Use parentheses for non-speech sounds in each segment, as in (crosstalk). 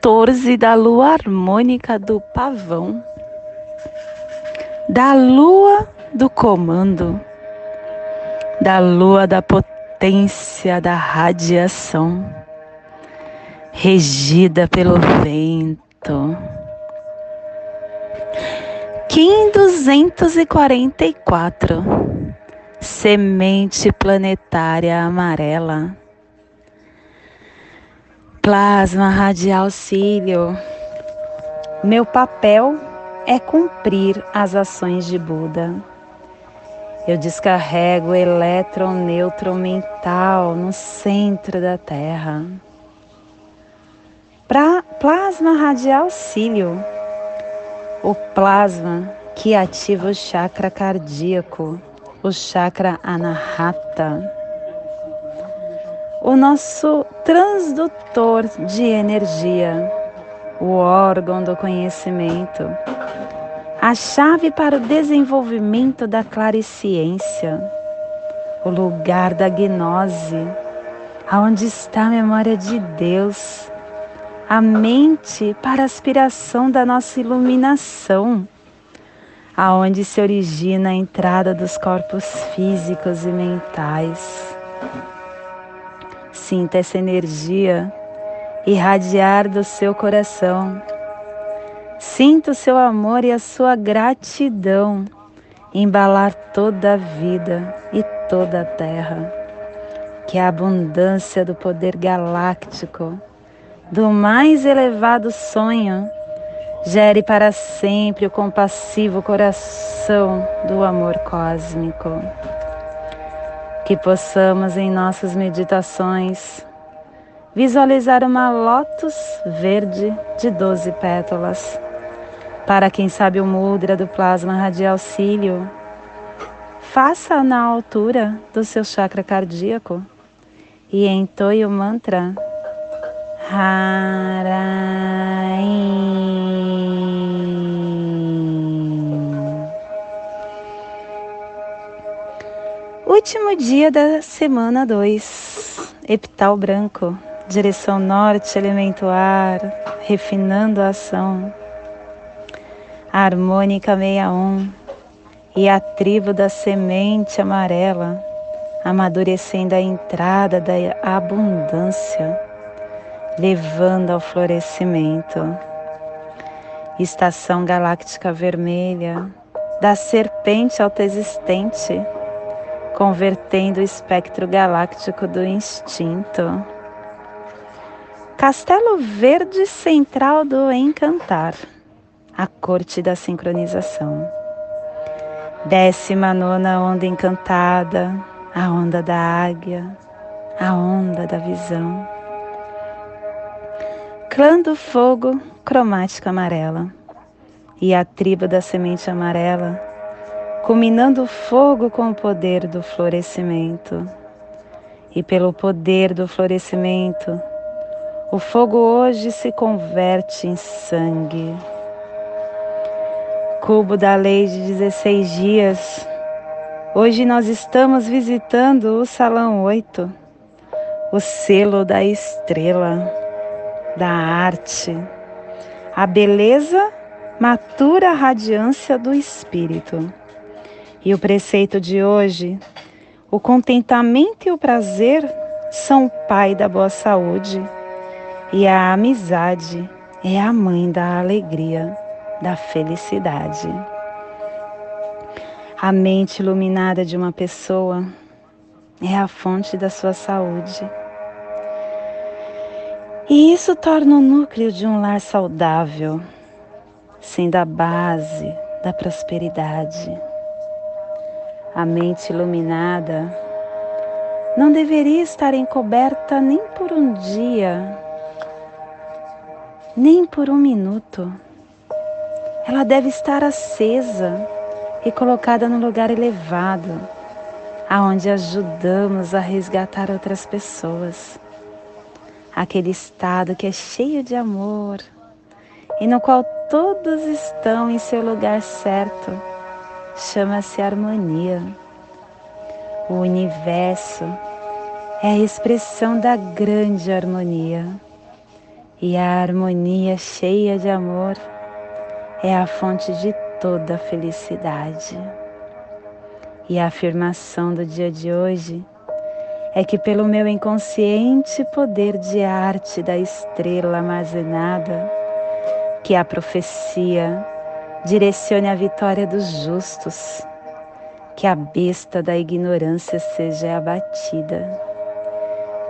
14 14 da lua harmônica do pavão, da lua do comando, da lua da potência da radiação, regida pelo vento. Kim 244, semente planetária amarela Plasma radial cílio. Meu papel é cumprir as ações de Buda. Eu descarrego o elétron neutro mental no centro da Terra. Pra plasma radial cílio. O plasma que ativa o chakra cardíaco, o chakra anahata o nosso transdutor de energia, o órgão do conhecimento, a chave para o desenvolvimento da clariciência, o lugar da gnose, aonde está a memória de Deus, a mente para a aspiração da nossa iluminação, aonde se origina a entrada dos corpos físicos e mentais Sinta essa energia irradiar do seu coração. Sinta o seu amor e a sua gratidão embalar toda a vida e toda a terra. Que a abundância do poder galáctico, do mais elevado sonho, gere para sempre o compassivo coração do amor cósmico que possamos em nossas meditações visualizar uma lótus verde de 12 pétalas. Para quem sabe o mudra do plasma radial cílio, faça na altura do seu chakra cardíaco e entoie o mantra Haraim. Último dia da semana 2, epital branco, direção norte, elemento ar, refinando a ação. harmônica 61 e a tribo da semente amarela, amadurecendo a entrada da abundância, levando ao florescimento. Estação galáctica vermelha, da serpente autoexistente convertendo o espectro galáctico do instinto. Castelo Verde Central do Encantar, a corte da sincronização. Décima nona onda encantada, a onda da águia, a onda da visão. Clã do fogo, cromática amarela. E a tribo da semente amarela, culminando o fogo com o poder do florescimento. E pelo poder do florescimento, o fogo hoje se converte em sangue. Cubo da lei de 16 dias. Hoje nós estamos visitando o salão 8, o selo da estrela, da arte, a beleza matura a radiância do espírito. E o preceito de hoje, o contentamento e o prazer são o pai da boa saúde, e a amizade é a mãe da alegria, da felicidade. A mente iluminada de uma pessoa é a fonte da sua saúde. E isso torna o núcleo de um lar saudável, sendo a base da prosperidade a mente iluminada não deveria estar encoberta nem por um dia, nem por um minuto, ela deve estar acesa e colocada no lugar elevado, aonde ajudamos a resgatar outras pessoas. Aquele estado que é cheio de amor e no qual todos estão em seu lugar certo, chama-se harmonia. O universo é a expressão da grande harmonia. E a harmonia cheia de amor é a fonte de toda a felicidade. E a afirmação do dia de hoje é que, pelo meu inconsciente poder de arte da estrela armazenada, que a profecia direcione a vitória dos justos, que a besta da ignorância seja abatida,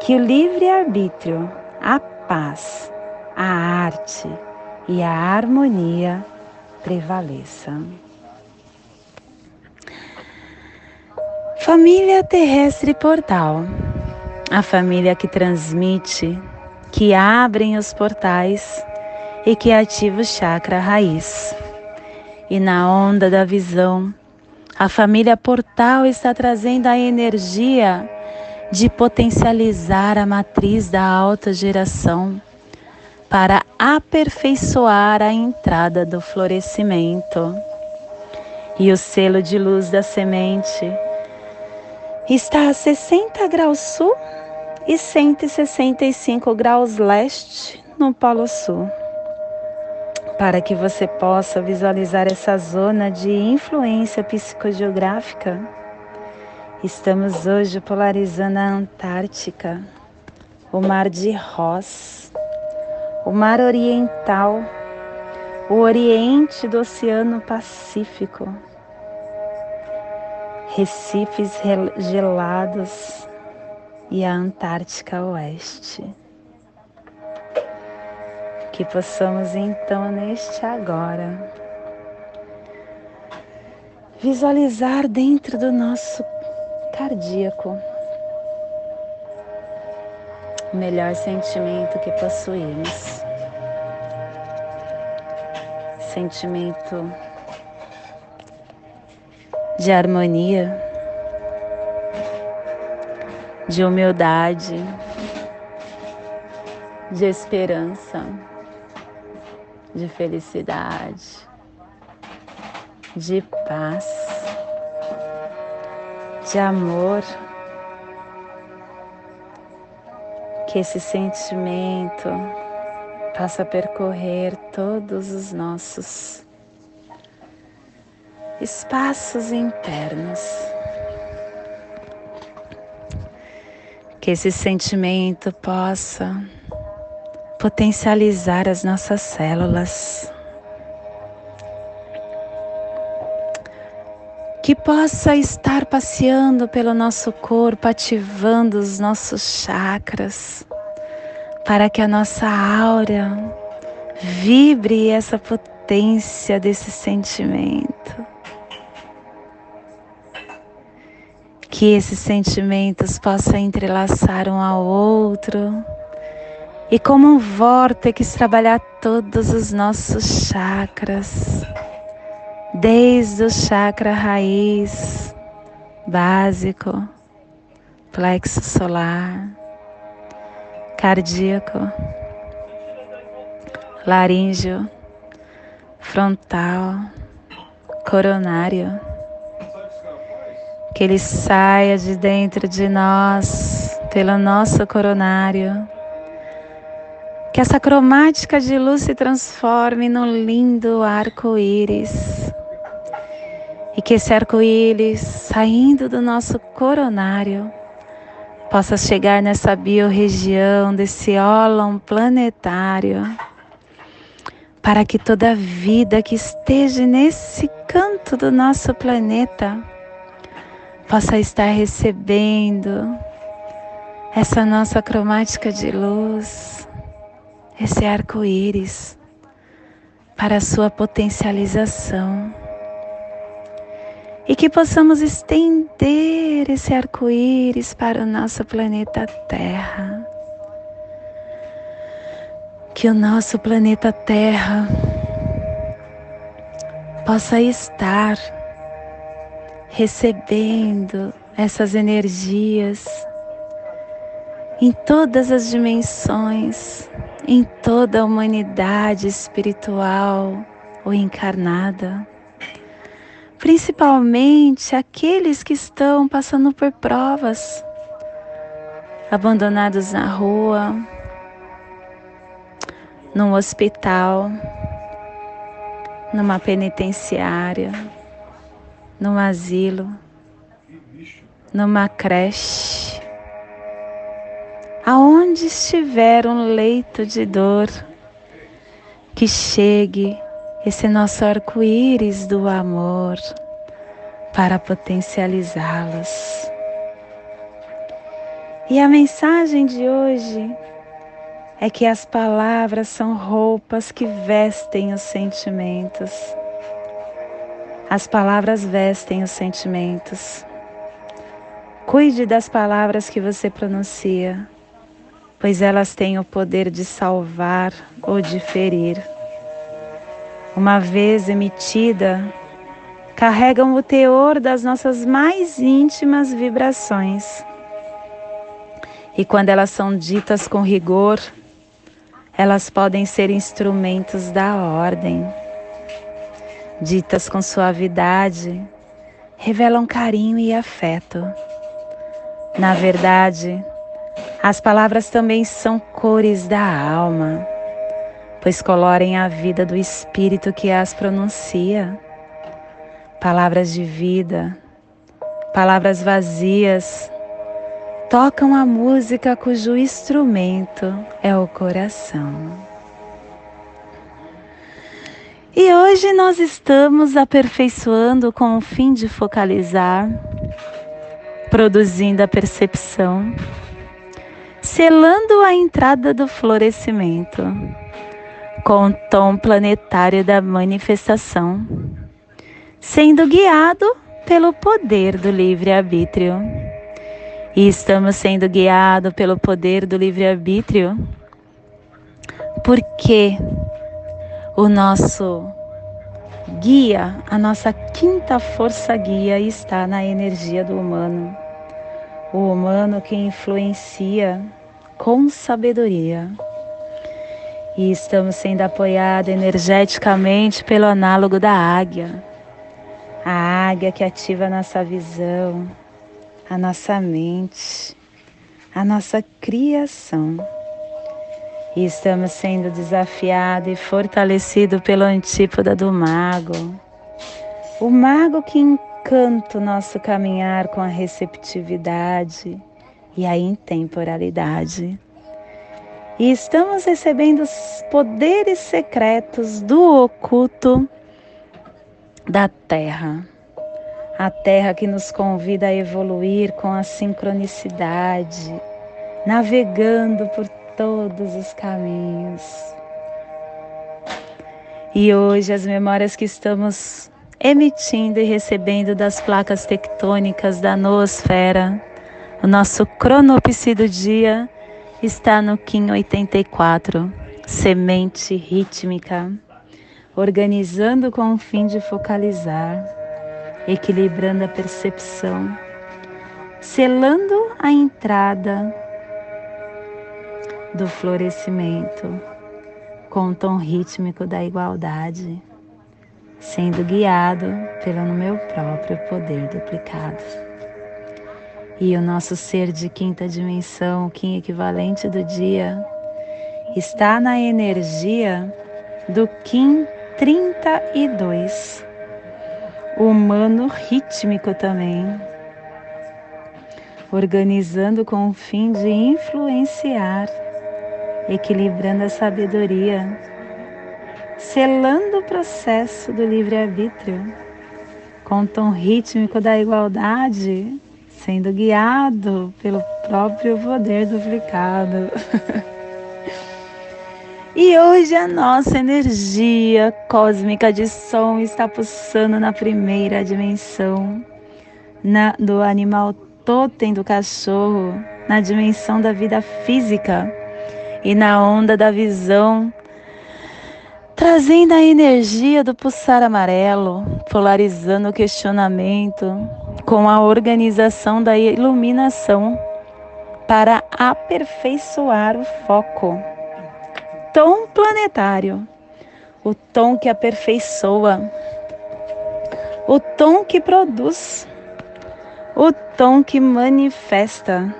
que o livre-arbítrio, a paz, a arte e a harmonia prevaleça. Família Terrestre Portal, a família que transmite, que abrem os portais e que ativa o chakra raiz. E na onda da visão, a família Portal está trazendo a energia de potencializar a matriz da alta geração para aperfeiçoar a entrada do florescimento. E o selo de luz da semente está a 60 graus sul e 165 graus leste no Polo Sul. Para que você possa visualizar essa zona de influência psicogeográfica, estamos hoje polarizando a Antártica, o Mar de Ross, o Mar Oriental, o Oriente do Oceano Pacífico, recifes gelados e a Antártica Oeste. Que possamos então, neste agora, visualizar dentro do nosso cardíaco o melhor sentimento que possuímos. Sentimento de harmonia, de humildade, de esperança, de felicidade, de paz, de amor. que esse sentimento possa percorrer todos os nossos espaços internos. Que esse sentimento possa potencializar as nossas células. que possa estar passeando pelo nosso corpo, ativando os nossos chakras, para que a nossa aura vibre essa potência desse sentimento. Que esses sentimentos possam entrelaçar um ao outro e, como um vórtex, trabalhar todos os nossos chakras desde o chakra raiz básico, plexo solar, cardíaco, laríngeo, frontal, coronário. Que ele saia de dentro de nós, pelo nosso coronário. Que essa cromática de luz se transforme num lindo arco-íris. E que esse arco-íris saindo do nosso coronário possa chegar nessa biorregião desse ólon planetário, para que toda vida que esteja nesse canto do nosso planeta possa estar recebendo essa nossa cromática de luz, esse arco-íris, para a sua potencialização e que possamos estender esse arco-íris para o nosso planeta Terra. Que o nosso planeta Terra possa estar recebendo essas energias em todas as dimensões, em toda a humanidade espiritual ou encarnada, principalmente aqueles que estão passando por provas, abandonados na rua, num hospital, numa penitenciária, num asilo, numa creche, aonde estiver um leito de dor, que chegue esse nosso arco-íris do amor para potencializá-los. E a mensagem de hoje é que as palavras são roupas que vestem os sentimentos. As palavras vestem os sentimentos. Cuide das palavras que você pronuncia, pois elas têm o poder de salvar ou de ferir. Uma vez emitida, carregam o teor das nossas mais íntimas vibrações. E quando elas são ditas com rigor, elas podem ser instrumentos da ordem. Ditas com suavidade, revelam carinho e afeto. Na verdade, as palavras também são cores da alma, pois colorem a vida do espírito que as pronuncia. Palavras de vida, palavras vazias, tocam a música cujo instrumento é o coração. E hoje nós estamos aperfeiçoando com o fim de focalizar, produzindo a percepção, selando a entrada do florescimento com o tom planetário da manifestação, sendo guiado pelo poder do livre-arbítrio e estamos sendo guiados pelo poder do livre-arbítrio, porque o nosso guia, a nossa quinta força guia está na energia do humano. O humano que influencia com sabedoria. E estamos sendo apoiados energeticamente pelo análogo da águia. A águia que ativa a nossa visão, a nossa mente, a nossa criação. E estamos sendo desafiados e fortalecidos pelo antípoda do mago. O mago que encanta o nosso caminhar com a receptividade e a intemporalidade. E estamos recebendo os poderes secretos do oculto da Terra a terra que nos convida a evoluir com a sincronicidade, navegando por todos os caminhos. E hoje as memórias que estamos emitindo e recebendo das placas tectônicas da noosfera, o nosso cronopsi do dia está no Kim 84, semente rítmica, organizando com o fim de focalizar equilibrando a percepção, selando a entrada do florescimento com o tom rítmico da igualdade, sendo guiado pelo meu próprio poder duplicado. E o nosso ser de quinta dimensão, o Kim equivalente do dia, está na energia do Kim 32 humano rítmico também, organizando com o fim de influenciar, equilibrando a sabedoria, selando o processo do livre-arbítrio, com o tom rítmico da igualdade, sendo guiado pelo próprio poder duplicado. (laughs) E hoje a nossa energia cósmica de som está pulsando na primeira dimensão, na, do animal totem do cachorro, na dimensão da vida física e na onda da visão trazendo a energia do pulsar amarelo, polarizando o questionamento com a organização da iluminação para aperfeiçoar o foco. Tom planetário, o tom que aperfeiçoa, o tom que produz, o tom que manifesta,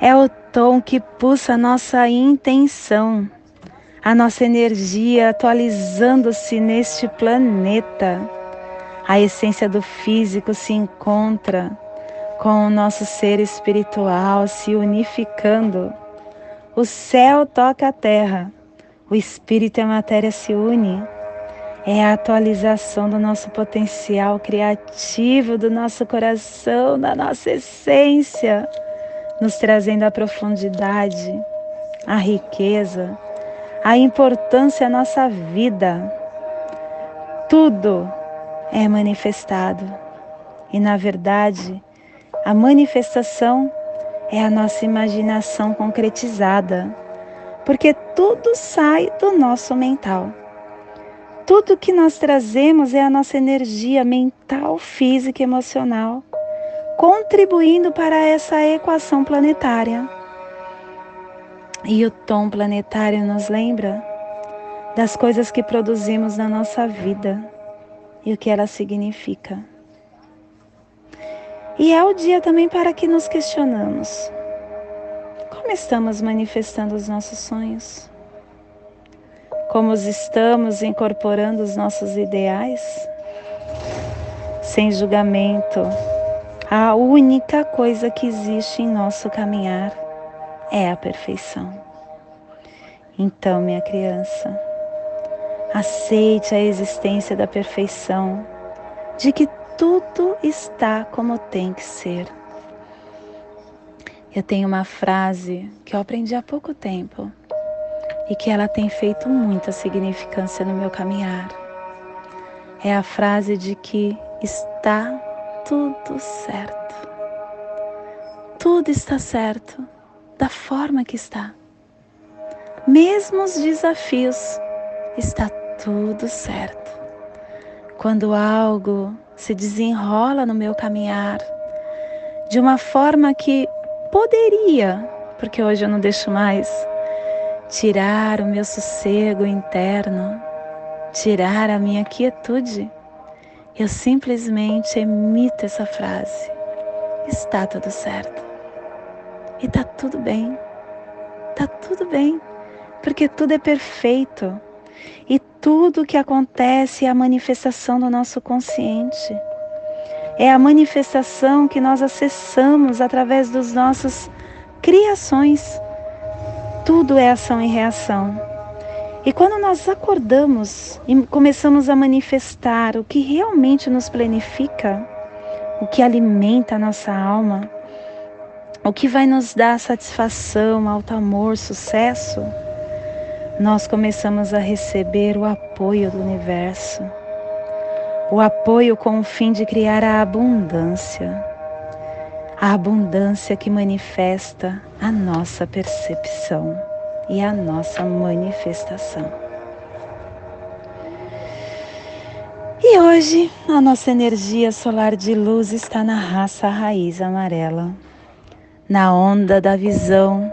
é o tom que pulsa nossa intenção a nossa energia atualizando-se neste planeta. A essência do físico se encontra com o nosso ser espiritual se unificando. O céu toca a terra, o espírito e a matéria se unem. É a atualização do nosso potencial criativo, do nosso coração, da nossa essência, nos trazendo a profundidade, a riqueza, a importância da nossa vida. Tudo é manifestado. E na verdade, a manifestação é a nossa imaginação concretizada, porque tudo sai do nosso mental. Tudo que nós trazemos é a nossa energia mental, física e emocional, contribuindo para essa equação planetária. E o tom planetário nos lembra das coisas que produzimos na nossa vida e o que ela significa. E é o dia também para que nos questionamos. Como estamos manifestando os nossos sonhos? Como estamos incorporando os nossos ideais? Sem julgamento, a única coisa que existe em nosso caminhar é a perfeição. Então, minha criança, aceite a existência da perfeição, de que tudo está como tem que ser. Eu tenho uma frase que eu aprendi há pouco tempo e que ela tem feito muita significância no meu caminhar. É a frase de que está tudo certo. Tudo está certo da forma que está. Mesmo os desafios, está tudo certo. Quando algo se desenrola no meu caminhar de uma forma que poderia, porque hoje eu não deixo mais, tirar o meu sossego interno, tirar a minha quietude, eu simplesmente emito essa frase: está tudo certo. E tá tudo bem. Tá tudo bem, porque tudo é perfeito. E tudo que acontece é a manifestação do nosso consciente. É a manifestação que nós acessamos através dos nossos criações. Tudo é ação e reação. E quando nós acordamos e começamos a manifestar o que realmente nos planifica, o que alimenta a nossa alma, o que vai nos dar satisfação, alto amor, sucesso, nós começamos a receber o apoio do universo, o apoio com o fim de criar a abundância, a abundância que manifesta a nossa percepção e a nossa manifestação. E hoje a nossa energia solar de luz está na raça raiz amarela na onda da visão,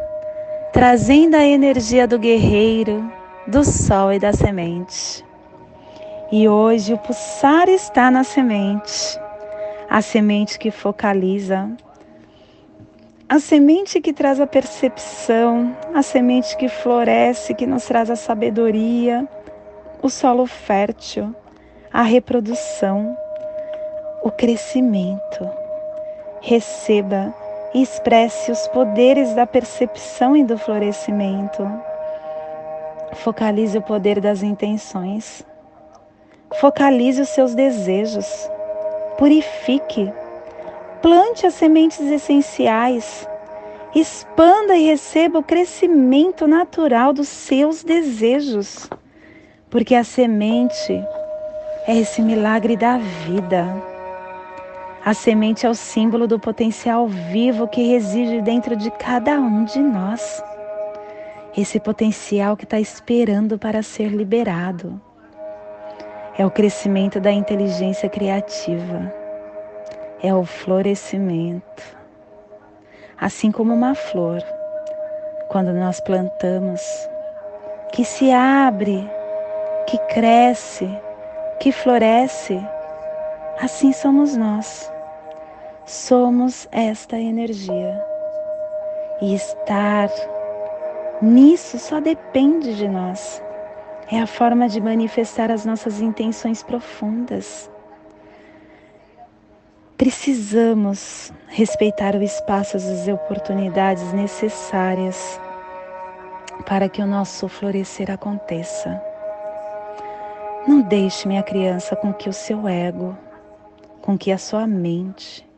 trazendo a energia do guerreiro, do sol e da semente. E hoje o pulsar está na semente, a semente que focaliza, a semente que traz a percepção, a semente que floresce, que nos traz a sabedoria, o solo fértil, a reprodução, o crescimento. Receba e expresse os poderes da percepção e do florescimento. Focalize o poder das intenções. Focalize os seus desejos. Purifique. Plante as sementes essenciais. Expanda e receba o crescimento natural dos seus desejos. Porque a semente é esse milagre da vida a semente é o símbolo do potencial vivo que reside dentro de cada um de nós. esse potencial que está esperando para ser liberado. É o crescimento da inteligência criativa, é o florescimento. Assim como uma flor, quando nós plantamos, que se abre, que cresce, que floresce, assim somos nós. Somos esta energia. E estar nisso só depende de nós. É a forma de manifestar as nossas intenções profundas. Precisamos respeitar o espaço, as oportunidades necessárias para que o nosso florescer aconteça. Não deixe, minha criança, com que o seu ego, com que a sua mente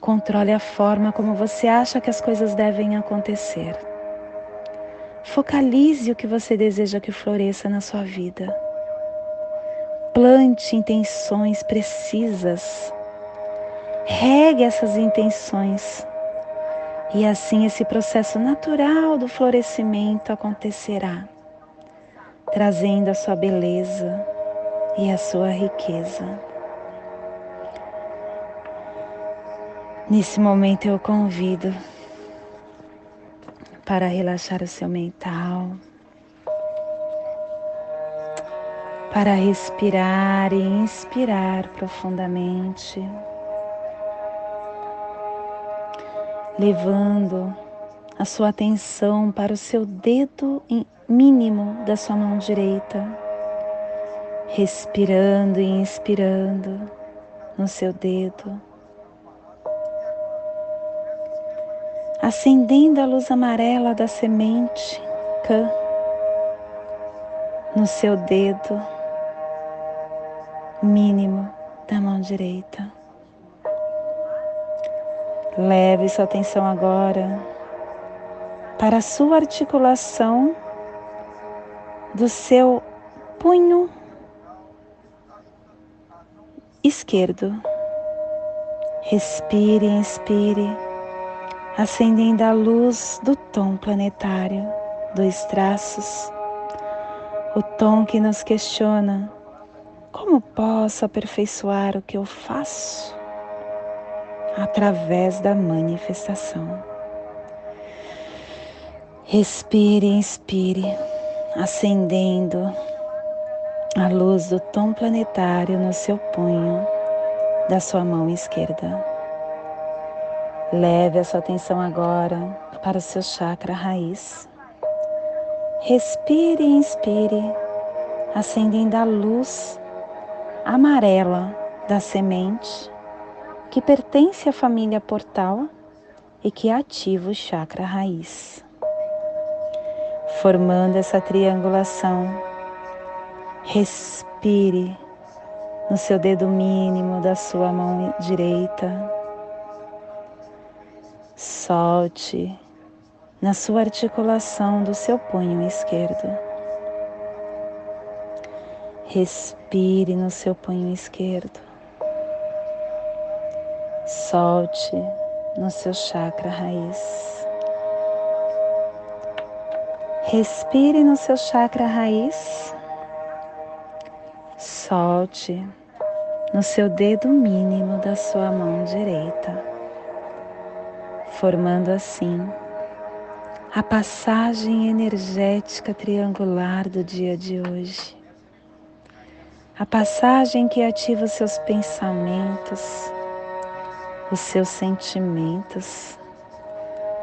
controle a forma como você acha que as coisas devem acontecer. Focalize o que você deseja que floresça na sua vida. Plante intenções precisas Regue essas intenções e assim esse processo natural do florescimento acontecerá, trazendo a sua beleza e a sua riqueza. Nesse momento eu convido para relaxar o seu mental, para respirar e inspirar profundamente. levando a sua atenção para o seu dedo mínimo da sua mão direita, respirando e inspirando no seu dedo, acendendo a luz amarela da semente Kã no seu dedo mínimo da mão direita. Leve sua atenção agora para a sua articulação do seu punho esquerdo. Respire inspire, acendendo a luz do tom planetário, dois traços, o tom que nos questiona: como posso aperfeiçoar o que eu faço? através da manifestação. Respire inspire, acendendo a luz do tom planetário no seu punho da sua mão esquerda. Leve a sua atenção agora para o seu chakra raiz. Respire e inspire, acendendo a luz amarela da semente que pertence à família portal e que ativa o chakra raiz. Formando essa triangulação, respire no seu dedo mínimo da sua mão direita. Solte na sua articulação do seu punho esquerdo. Respire no seu punho esquerdo. Solte no seu chakra raiz. Respire no seu chakra raiz. Solte no seu dedo mínimo da sua mão direita, formando assim a passagem energética triangular do dia de hoje. A passagem que ativa os seus pensamentos, os seus sentimentos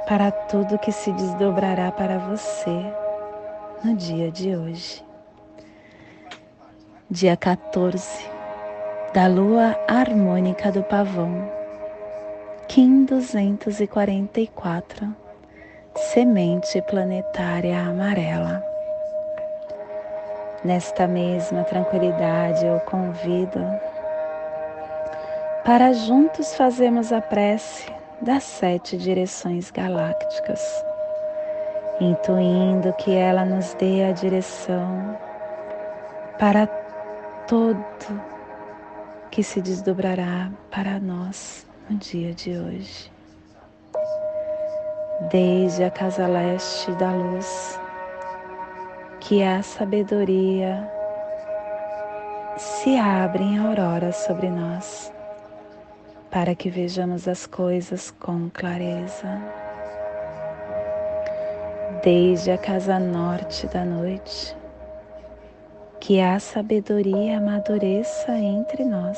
para tudo que se desdobrará para você no dia de hoje. Dia 14 da lua harmônica do pavão, Kim 244, semente planetária amarela. Nesta mesma tranquilidade eu convido para juntos fazermos a prece das sete direções galácticas, intuindo que ela nos dê a direção para todo que se desdobrará para nós no dia de hoje. desde a casa leste da luz, que a sabedoria se abre em aurora sobre nós, para que vejamos as coisas com clareza. Desde a casa norte da noite, que a sabedoria amadureça entre nós,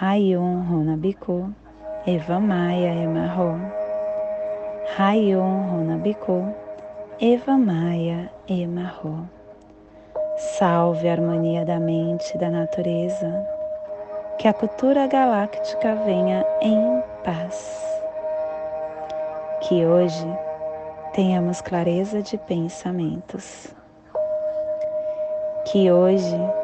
Rayon Ronabiku, Eva Maia Emarro. Rayon Runabiku, Eva Maia Emarro. Salve a harmonia da mente e da natureza, que a cultura galáctica venha em paz. Que hoje tenhamos clareza de pensamentos. Que hoje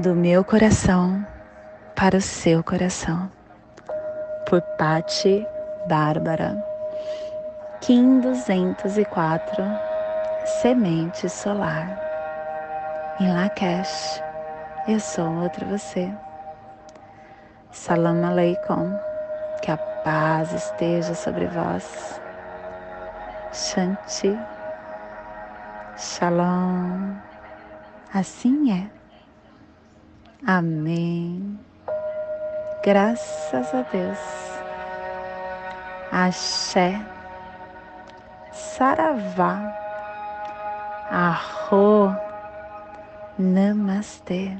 do meu coração para o seu coração. Por Pati Bárbara. Kim 204 Semente Solar. Em Lakesh, eu sou outro você. Salam Aleikum, que a paz esteja sobre vós. Shanti, Shalom. Assim é. Amém. Graças a Deus. Axé. Saravá, Arro, Namastê.